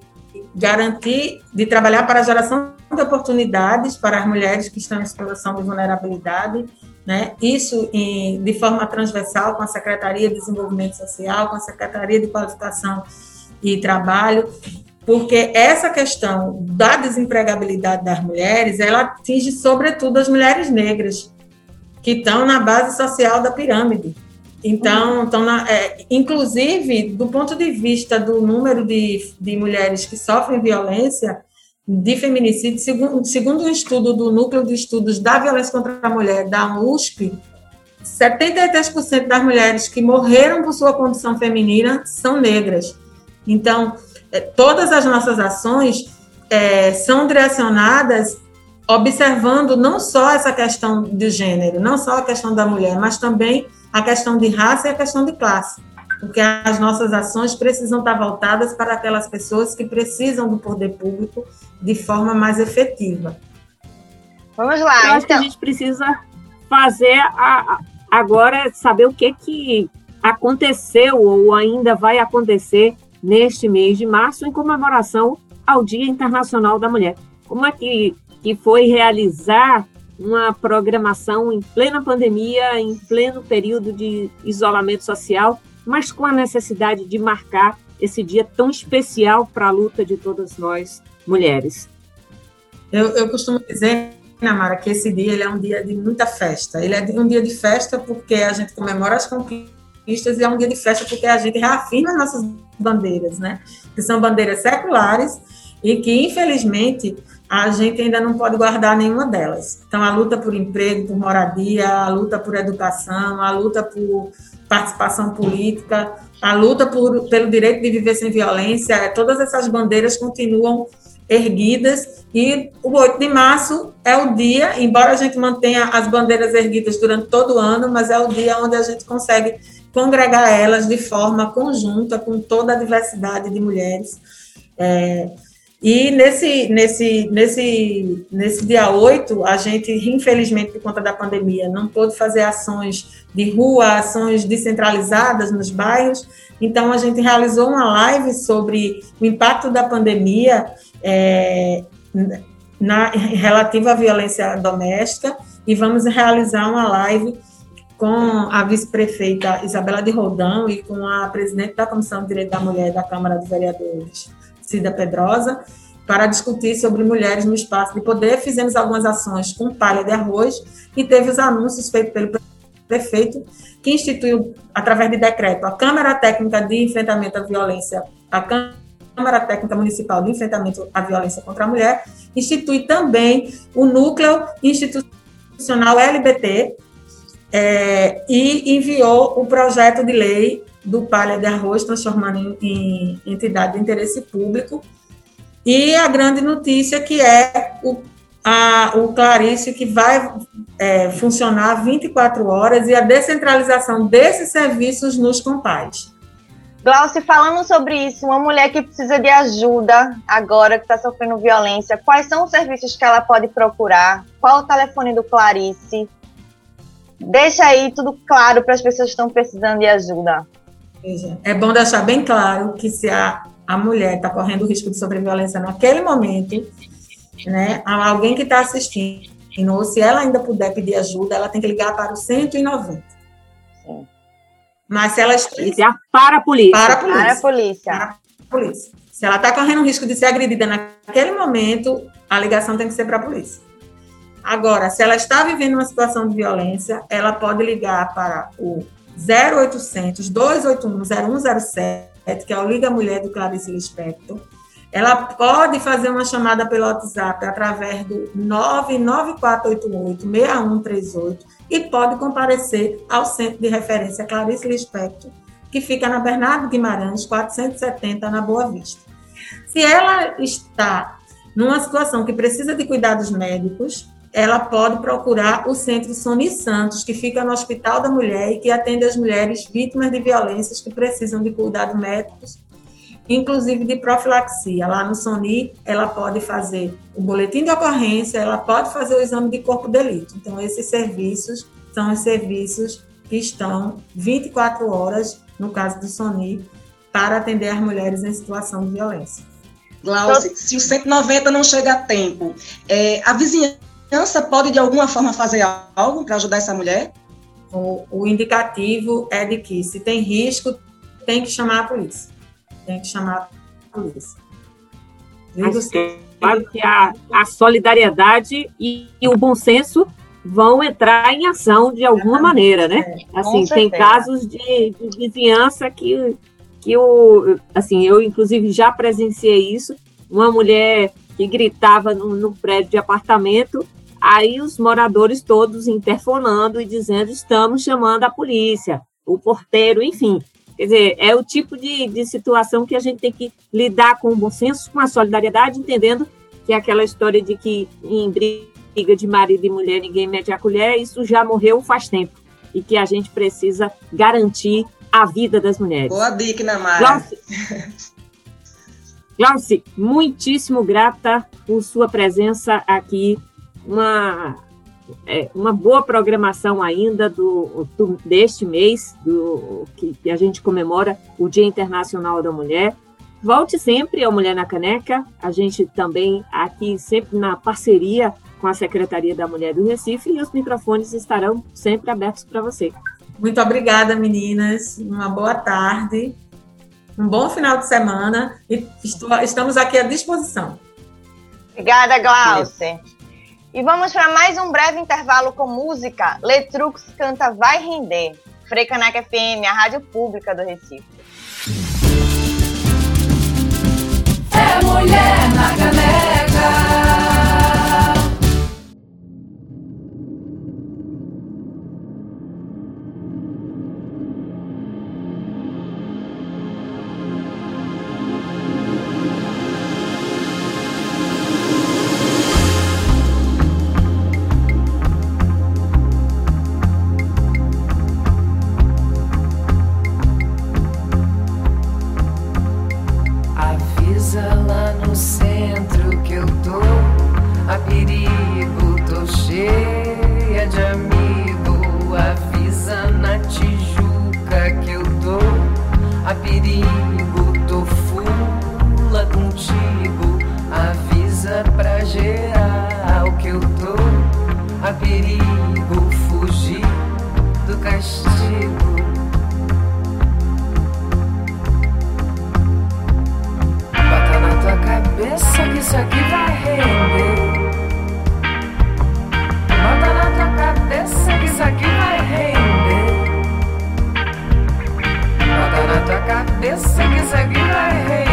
garantir, de trabalhar para a geração de oportunidades para as mulheres que estão em situação de vulnerabilidade né? Isso em, de forma transversal com a Secretaria de Desenvolvimento Social, com a Secretaria de Qualificação e Trabalho, porque essa questão da desempregabilidade das mulheres, ela atinge sobretudo as mulheres negras, que estão na base social da pirâmide. Então, estão na, é, inclusive, do ponto de vista do número de, de mulheres que sofrem violência, de feminicídio, segundo, segundo um estudo do Núcleo de Estudos da Violência contra a Mulher, da USP, 73% das mulheres que morreram por sua condição feminina são negras. Então, é, todas as nossas ações é, são direcionadas observando não só essa questão de gênero, não só a questão da mulher, mas também a questão de raça e a questão de classe porque as nossas ações precisam estar voltadas para aquelas pessoas que precisam do poder público de forma mais efetiva. Vamos lá. Eu acho que a então. gente precisa fazer a, agora saber o que que aconteceu ou ainda vai acontecer neste mês de março em comemoração ao Dia Internacional da Mulher. Como é que, que foi realizar uma programação em plena pandemia, em pleno período de isolamento social, mas com a necessidade de marcar esse dia tão especial para a luta de todas nós mulheres. Eu, eu costumo dizer, Namara, que esse dia ele é um dia de muita festa. Ele é um dia de festa porque a gente comemora as conquistas e é um dia de festa porque a gente reafirma nossas bandeiras, né? Que são bandeiras seculares e que, infelizmente, a gente ainda não pode guardar nenhuma delas. Então, a luta por emprego, por moradia, a luta por educação, a luta por participação política, a luta por, pelo direito de viver sem violência, todas essas bandeiras continuam erguidas e o 8 de março é o dia, embora a gente mantenha as bandeiras erguidas durante todo o ano, mas é o dia onde a gente consegue congregar elas de forma conjunta com toda a diversidade de mulheres. É, e nesse, nesse, nesse, nesse dia 8, a gente, infelizmente, por conta da pandemia, não pôde fazer ações de rua, ações descentralizadas nos bairros. Então, a gente realizou uma live sobre o impacto da pandemia é, na, relativa à violência doméstica e vamos realizar uma live com a vice-prefeita Isabela de Rodão e com a presidente da Comissão de Direito da Mulher da Câmara de Vereadores, Cida Pedrosa, para discutir sobre mulheres no espaço de poder. Fizemos algumas ações com palha de arroz e teve os anúncios feitos pelo prefeito, que instituiu, através de decreto, a Câmara Técnica de Enfrentamento à Violência, a Câmara Técnica Municipal de Enfrentamento à Violência contra a Mulher, institui também o Núcleo Institucional LBT é, e enviou o projeto de lei do palha de arroz, transformando em, em entidade de interesse público, e a grande notícia que é o, a, o Clarice que vai é, funcionar 24 horas e a descentralização desses serviços nos compais. Glauci, falando sobre isso, uma mulher que precisa de ajuda agora, que está sofrendo violência, quais são os serviços que ela pode procurar? Qual o telefone do Clarice? Deixa aí tudo claro para as pessoas que estão precisando de ajuda. É bom deixar bem claro que se a, a mulher está correndo risco de sofrer violência naquele momento, né, alguém que está assistindo, ou se ela ainda puder pedir ajuda, ela tem que ligar para o 190. Sim. Mas se ela ligar para a polícia. Para a polícia. Para a polícia. Para a polícia. Se ela está correndo risco de ser agredida naquele momento, a ligação tem que ser para a polícia. Agora, se ela está vivendo uma situação de violência, ela pode ligar para o 0800 281 0107, que é o Liga Mulher do Clarice Lispector. Ela pode fazer uma chamada pelo WhatsApp através do 99488 6138 e pode comparecer ao Centro de Referência Clarice Lispector, que fica na Bernardo Guimarães, 470, na Boa Vista. Se ela está numa situação que precisa de cuidados médicos, ela pode procurar o Centro Sony Santos, que fica no Hospital da Mulher e que atende as mulheres vítimas de violências que precisam de cuidados médicos, inclusive de profilaxia. Lá no Sony, ela pode fazer o boletim de ocorrência, ela pode fazer o exame de corpo de delito. Então, esses serviços são os serviços que estão 24 horas, no caso do Sony, para atender as mulheres em situação de violência. Glaucia, se o 190 não chega a tempo, é, a vizinhança criança pode, de alguma forma, fazer algo para ajudar essa mulher? O, o, indicativo é de que, se tem risco, tem que chamar a polícia. Tem que chamar a polícia. Claro que a, a solidariedade e, e, o bom senso vão entrar em ação de alguma é, maneira, né? É, assim, tem casos de, de vizinhança que, que eu, assim, eu inclusive já presenciei isso. Uma mulher que gritava no, no prédio de apartamento Aí os moradores todos interfonando e dizendo: estamos chamando a polícia, o porteiro, enfim. Quer dizer, é o tipo de, de situação que a gente tem que lidar com o bom senso, com a solidariedade, entendendo que é aquela história de que em briga de marido e mulher ninguém mete a colher, isso já morreu faz tempo. E que a gente precisa garantir a vida das mulheres. Boa dica, Namara. Glauci, muitíssimo grata por sua presença aqui uma, é, uma boa programação ainda do, do deste mês, do, que, que, a gente comemora o Dia Internacional da Mulher. Volte sempre ao Mulher na Caneca, a gente também aqui sempre na parceria com a Secretaria da Mulher do Recife e os microfones estarão sempre abertos para você. Muito obrigada, meninas. Uma boa tarde, um bom final de semana e estou, estamos aqui à disposição. Obrigada, Glaucia. E vamos para mais um breve intervalo com música. Letrux canta Vai Render. Frecaneca FM, a rádio pública do Recife. É mulher na caneca. Esse zigue-zague vai é rei.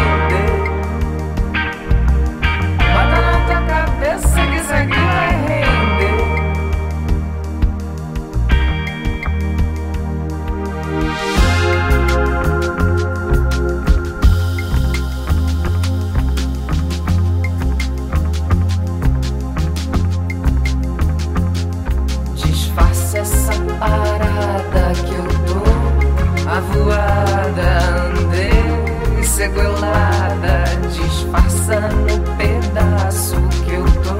ceguelada, disfarçando o pedaço que eu tô.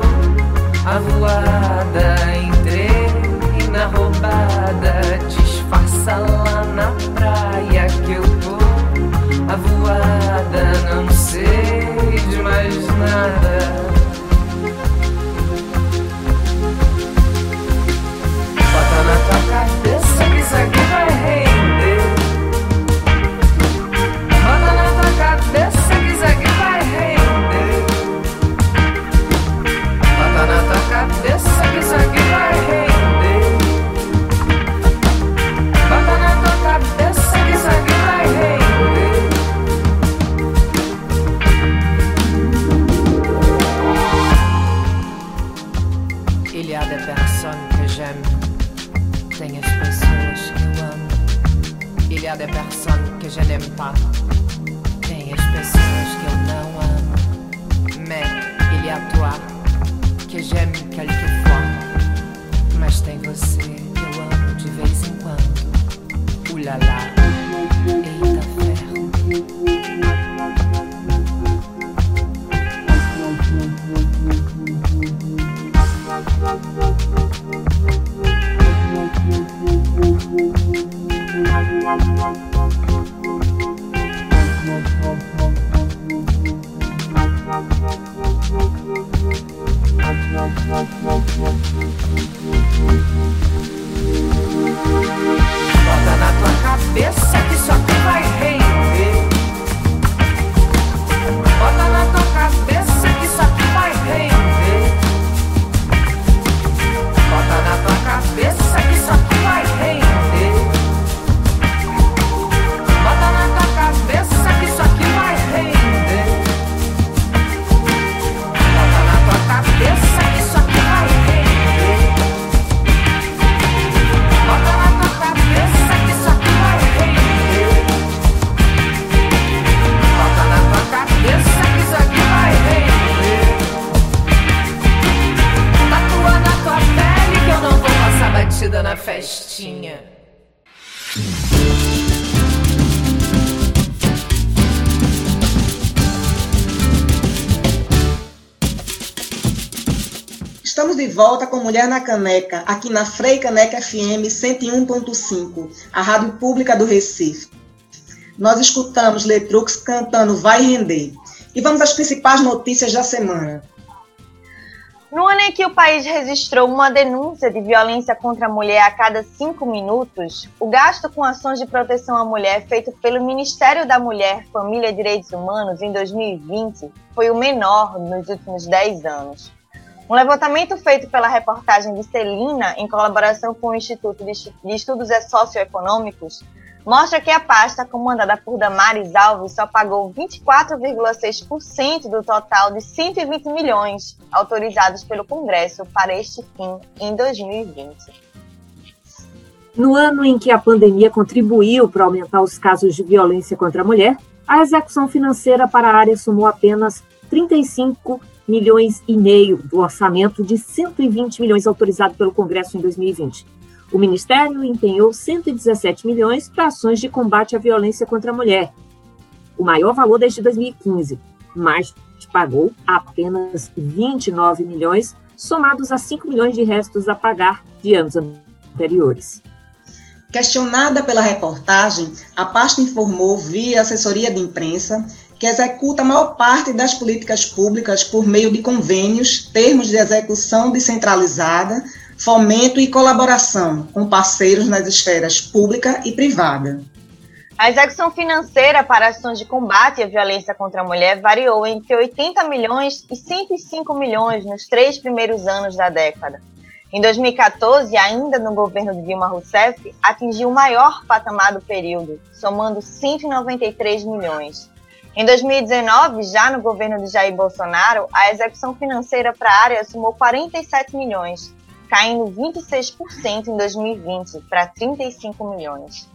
A voada, entrei na roubada, disfarça lá na praia que eu tô. A voada, não sei de mais nada. Personnes que volta com Mulher na Caneca, aqui na Frei Caneca FM 101.5, a rádio pública do Recife. Nós escutamos Letrux cantando Vai Render. E vamos às principais notícias da semana. No ano em que o país registrou uma denúncia de violência contra a mulher a cada cinco minutos, o gasto com ações de proteção à mulher feito pelo Ministério da Mulher, Família e Direitos Humanos em 2020 foi o menor nos últimos 10 anos. Um levantamento feito pela reportagem de Celina, em colaboração com o Instituto de Estudos Socioeconômicos, mostra que a pasta, comandada por Damares Alves, só pagou 24,6% do total de 120 milhões autorizados pelo Congresso para este fim em 2020. No ano em que a pandemia contribuiu para aumentar os casos de violência contra a mulher, a execução financeira para a área somou apenas 35 milhões e meio do orçamento de 120 milhões autorizado pelo Congresso em 2020. O Ministério empenhou 117 milhões para ações de combate à violência contra a mulher, o maior valor desde 2015, mas pagou apenas 29 milhões, somados a 5 milhões de restos a pagar de anos anteriores. Questionada pela reportagem, a pasta informou via assessoria de imprensa que executa a maior parte das políticas públicas por meio de convênios, termos de execução descentralizada, fomento e colaboração com parceiros nas esferas pública e privada. A execução financeira para ações de combate à violência contra a mulher variou entre 80 milhões e 105 milhões nos três primeiros anos da década. Em 2014, ainda no governo de Dilma Rousseff, atingiu o maior patamar do período, somando 193 milhões. Em 2019, já no governo de Jair Bolsonaro, a execução financeira para a área somou 47 milhões, caindo 26% em 2020 para 35 milhões.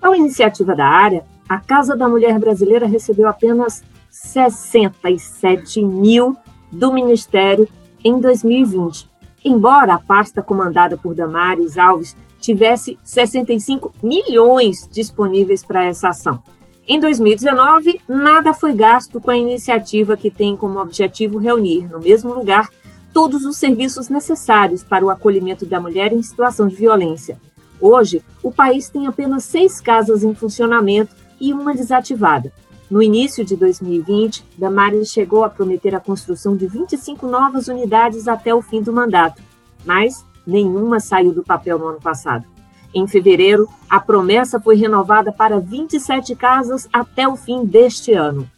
A iniciativa da área, a Casa da Mulher Brasileira recebeu apenas 67 mil do Ministério em 2020, embora a pasta comandada por Damares Alves tivesse 65 milhões disponíveis para essa ação. Em 2019, nada foi gasto com a iniciativa que tem como objetivo reunir, no mesmo lugar, todos os serviços necessários para o acolhimento da mulher em situação de violência. Hoje, o país tem apenas seis casas em funcionamento e uma desativada. No início de 2020, Damares chegou a prometer a construção de 25 novas unidades até o fim do mandato, mas nenhuma saiu do papel no ano passado. Em fevereiro, a promessa foi renovada para 27 casas até o fim deste ano.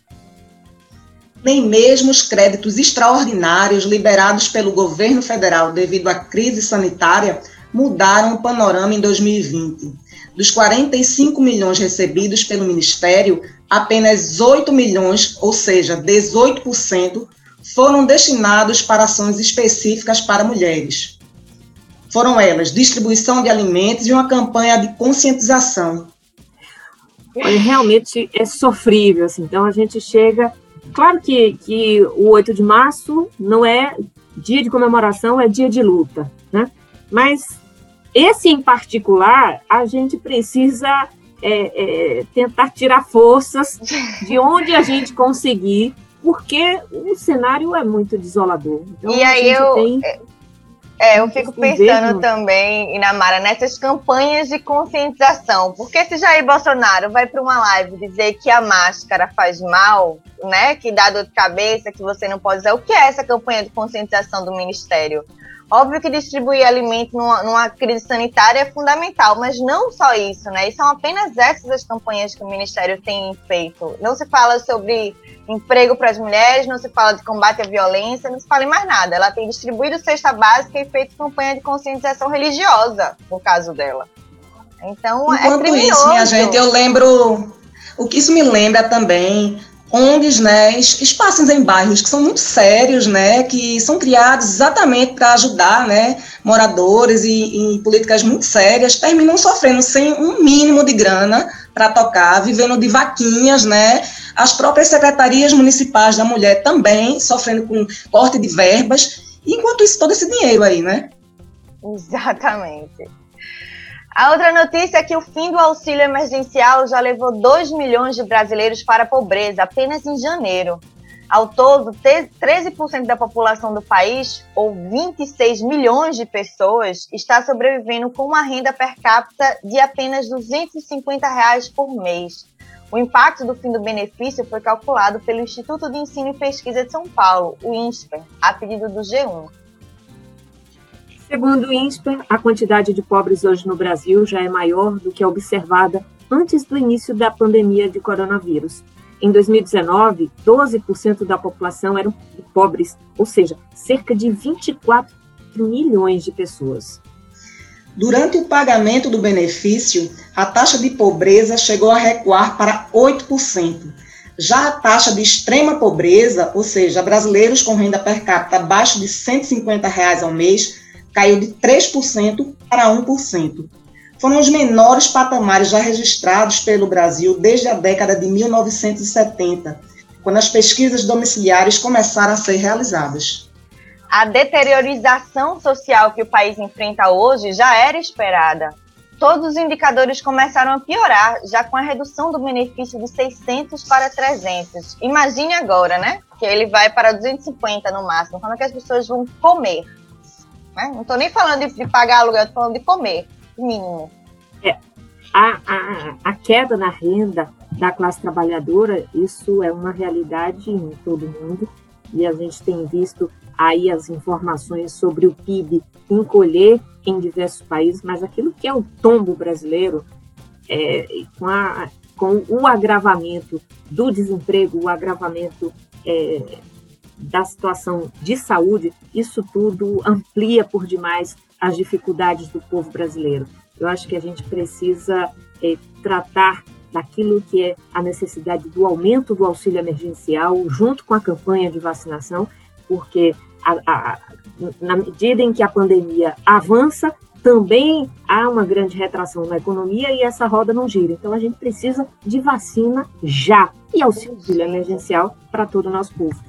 Nem mesmo os créditos extraordinários liberados pelo governo federal devido à crise sanitária mudaram o panorama em 2020. Dos 45 milhões recebidos pelo Ministério, apenas 8 milhões, ou seja, 18%, foram destinados para ações específicas para mulheres. Foram elas distribuição de alimentos e uma campanha de conscientização. Realmente é sofrível, assim. então a gente chega. Claro que, que o 8 de março não é dia de comemoração, é dia de luta, né? Mas esse em particular, a gente precisa é, é, tentar tirar forças de onde a gente conseguir, porque o cenário é muito desolador. Então, e aí eu, tem... É, eu fico pensando também, Inamara, nessas campanhas de conscientização. Porque se Jair Bolsonaro vai para uma live dizer que a máscara faz mal, né? Que dá dor de cabeça, que você não pode usar. O que é essa campanha de conscientização do Ministério? Óbvio que distribuir alimento numa, numa, crise sanitária é fundamental, mas não só isso, né? E são apenas essas as campanhas que o Ministério tem feito. Não se fala sobre emprego para as mulheres, não se fala de combate à violência, não se fala em mais nada. Ela tem distribuído cesta básica e feito campanha de conscientização religiosa, no caso dela. Então, é Enquanto é criminoso. isso, minha gente, eu lembro... O que isso me lembra também ONGs, né, espaços em bairros que são muito sérios, né, que são criados exatamente para ajudar, né, moradores e, e, políticas muito sérias, terminam sofrendo sem um mínimo de grana para tocar, vivendo de vaquinhas, né, as próprias secretarias municipais da mulher também sofrendo com corte de verbas, enquanto isso todo esse dinheiro aí, né? Exatamente. A outra notícia é que o fim do auxílio emergencial já levou 2 milhões de brasileiros para a pobreza apenas em janeiro. Ao todo, 13% da população do país, ou 26 milhões de pessoas, está sobrevivendo com uma renda per capita de apenas 250 reais por mês. O impacto do fim do benefício foi calculado pelo Instituto de Ensino e Pesquisa de São Paulo, o INSPER, a pedido do G1. Segundo o INSPER, a quantidade de pobres hoje no Brasil já é maior do que a observada antes do início da pandemia de coronavírus. Em 2019, 12% da população eram pobres, ou seja, cerca de 24 milhões de pessoas. Durante o pagamento do benefício, a taxa de pobreza chegou a recuar para 8%. Já a taxa de extrema pobreza, ou seja, brasileiros com renda per capita abaixo de 150 reais ao mês, caiu de 3% para 1%. Foram os menores patamares já registrados pelo Brasil desde a década de 1970, quando as pesquisas domiciliares começaram a ser realizadas. A deteriorização social que o país enfrenta hoje já era esperada. Todos os indicadores começaram a piorar, já com a redução do benefício de 600 para 300. Imagine agora, né? Que ele vai para 250 no máximo. Como é que as pessoas vão comer? Né? Não estou nem falando de, de pagar aluguel, estou falando de comer, mínimo. É, a, a, a queda na renda da classe trabalhadora, isso é uma realidade em todo mundo, e a gente tem visto aí as informações sobre o PIB encolher em diversos países, mas aquilo que é o tombo brasileiro, é, com, a, com o agravamento do desemprego, o agravamento é, da situação de saúde, isso tudo amplia por demais as dificuldades do povo brasileiro. Eu acho que a gente precisa é, tratar daquilo que é a necessidade do aumento do auxílio emergencial, junto com a campanha de vacinação, porque a, a, na medida em que a pandemia avança, também há uma grande retração na economia e essa roda não gira. Então a gente precisa de vacina já e auxílio emergencial para todo o nosso povo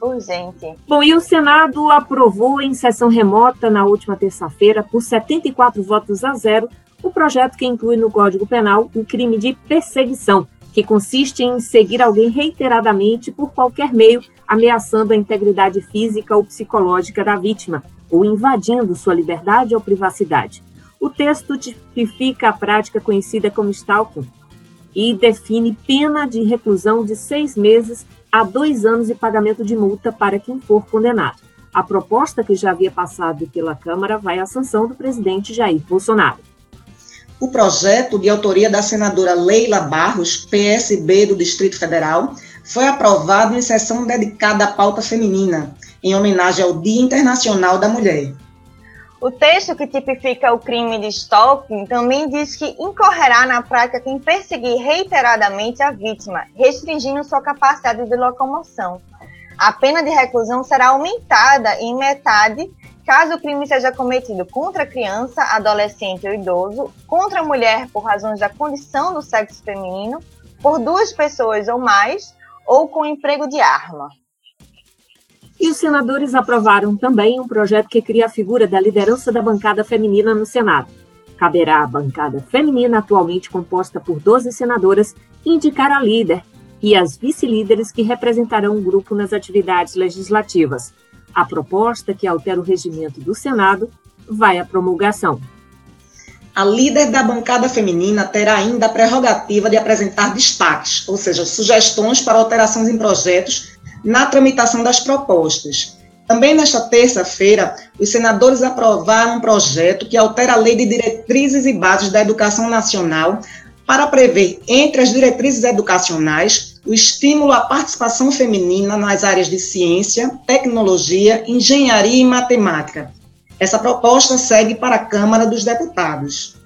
urgente. Bom, e o Senado aprovou em sessão remota na última terça-feira, por 74 votos a zero, o projeto que inclui no Código Penal o crime de perseguição, que consiste em seguir alguém reiteradamente por qualquer meio, ameaçando a integridade física ou psicológica da vítima, ou invadindo sua liberdade ou privacidade. O texto tipifica a prática conhecida como stalking e define pena de reclusão de seis meses a dois anos e pagamento de multa para quem for condenado. A proposta que já havia passado pela Câmara vai à sanção do presidente Jair Bolsonaro. O projeto, de autoria da senadora Leila Barros, PSB do Distrito Federal, foi aprovado em sessão dedicada à pauta feminina, em homenagem ao Dia Internacional da Mulher. O texto que tipifica o crime de stalking também diz que incorrerá na prática quem perseguir reiteradamente a vítima, restringindo sua capacidade de locomoção. A pena de reclusão será aumentada em metade caso o crime seja cometido contra criança, adolescente ou idoso, contra mulher por razões da condição do sexo feminino, por duas pessoas ou mais, ou com emprego de arma. E os senadores aprovaram também um projeto que cria a figura da liderança da bancada feminina no Senado. Caberá à bancada feminina, atualmente composta por 12 senadoras, indicar a líder e as vice-líderes que representarão o grupo nas atividades legislativas. A proposta, que altera o regimento do Senado, vai à promulgação. A líder da bancada feminina terá ainda a prerrogativa de apresentar destaques, ou seja, sugestões para alterações em projetos na tramitação das propostas. Também nesta terça-feira, os senadores aprovaram um projeto que altera a Lei de Diretrizes e Bases da Educação Nacional para prever, entre as diretrizes educacionais, o estímulo à participação feminina nas áreas de ciência, tecnologia, engenharia e matemática. Essa proposta segue para a Câmara dos Deputados.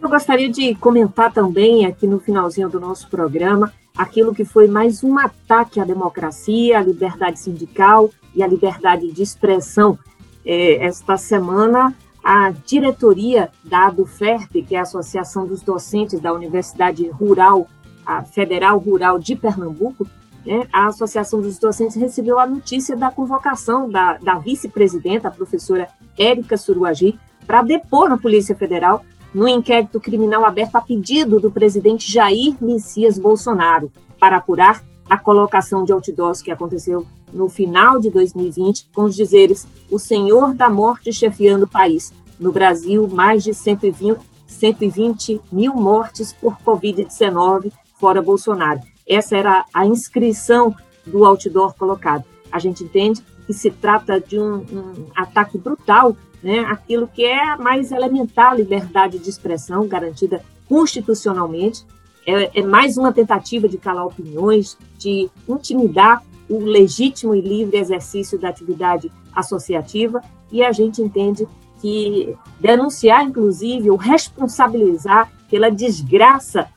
Eu gostaria de comentar também, aqui no finalzinho do nosso programa, aquilo que foi mais um ataque à democracia, à liberdade sindical e à liberdade de expressão. É, esta semana, a diretoria da ADUFERP, que é a Associação dos Docentes da Universidade Rural, a Federal Rural de Pernambuco, né, a Associação dos Docentes recebeu a notícia da convocação da, da vice-presidenta, a professora Érica Suruagi, para depor na Polícia Federal no inquérito criminal aberto a pedido do presidente Jair Messias Bolsonaro para apurar a colocação de outdoors que aconteceu no final de 2020, com os dizeres: O Senhor da Morte chefiando o país. No Brasil, mais de 120, 120 mil mortes por Covid-19, fora Bolsonaro. Essa era a inscrição do outdoor colocado. A gente entende que se trata de um, um ataque brutal, né, aquilo que é mais elementar liberdade de expressão garantida constitucionalmente, é, é mais uma tentativa de calar opiniões, de intimidar o legítimo e livre exercício da atividade associativa, e a gente entende que denunciar, inclusive, ou responsabilizar pela desgraça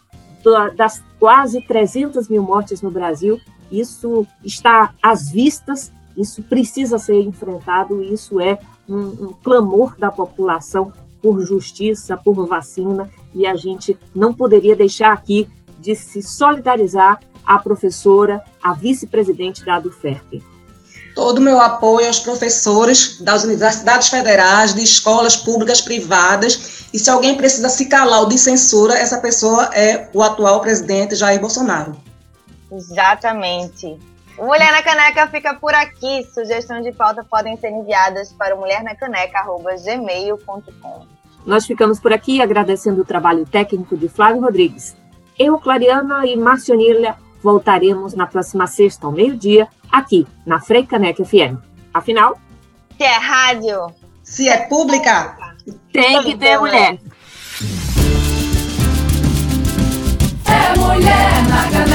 das quase 300 mil mortes no Brasil, isso está às vistas, isso precisa ser enfrentado, isso é um, um clamor da população por justiça, por vacina, e a gente não poderia deixar aqui de se solidarizar à professora, à vice-presidente da ADUFERP. Todo o meu apoio aos professores das universidades federais, de escolas públicas, privadas, e se alguém precisa se calar ou de censura, essa pessoa é o atual presidente Jair Bolsonaro. Exatamente. Mulher na Caneca fica por aqui. Sugestões de pauta podem ser enviadas para mulhernacaneca.gmail.com. Nós ficamos por aqui agradecendo o trabalho técnico de Flávio Rodrigues. Eu, Clariana e Marcionília voltaremos na próxima sexta ao meio-dia aqui na Frei Caneca FM. Afinal, se é rádio, se é pública, tem que ter mulher. É mulher na Caneca.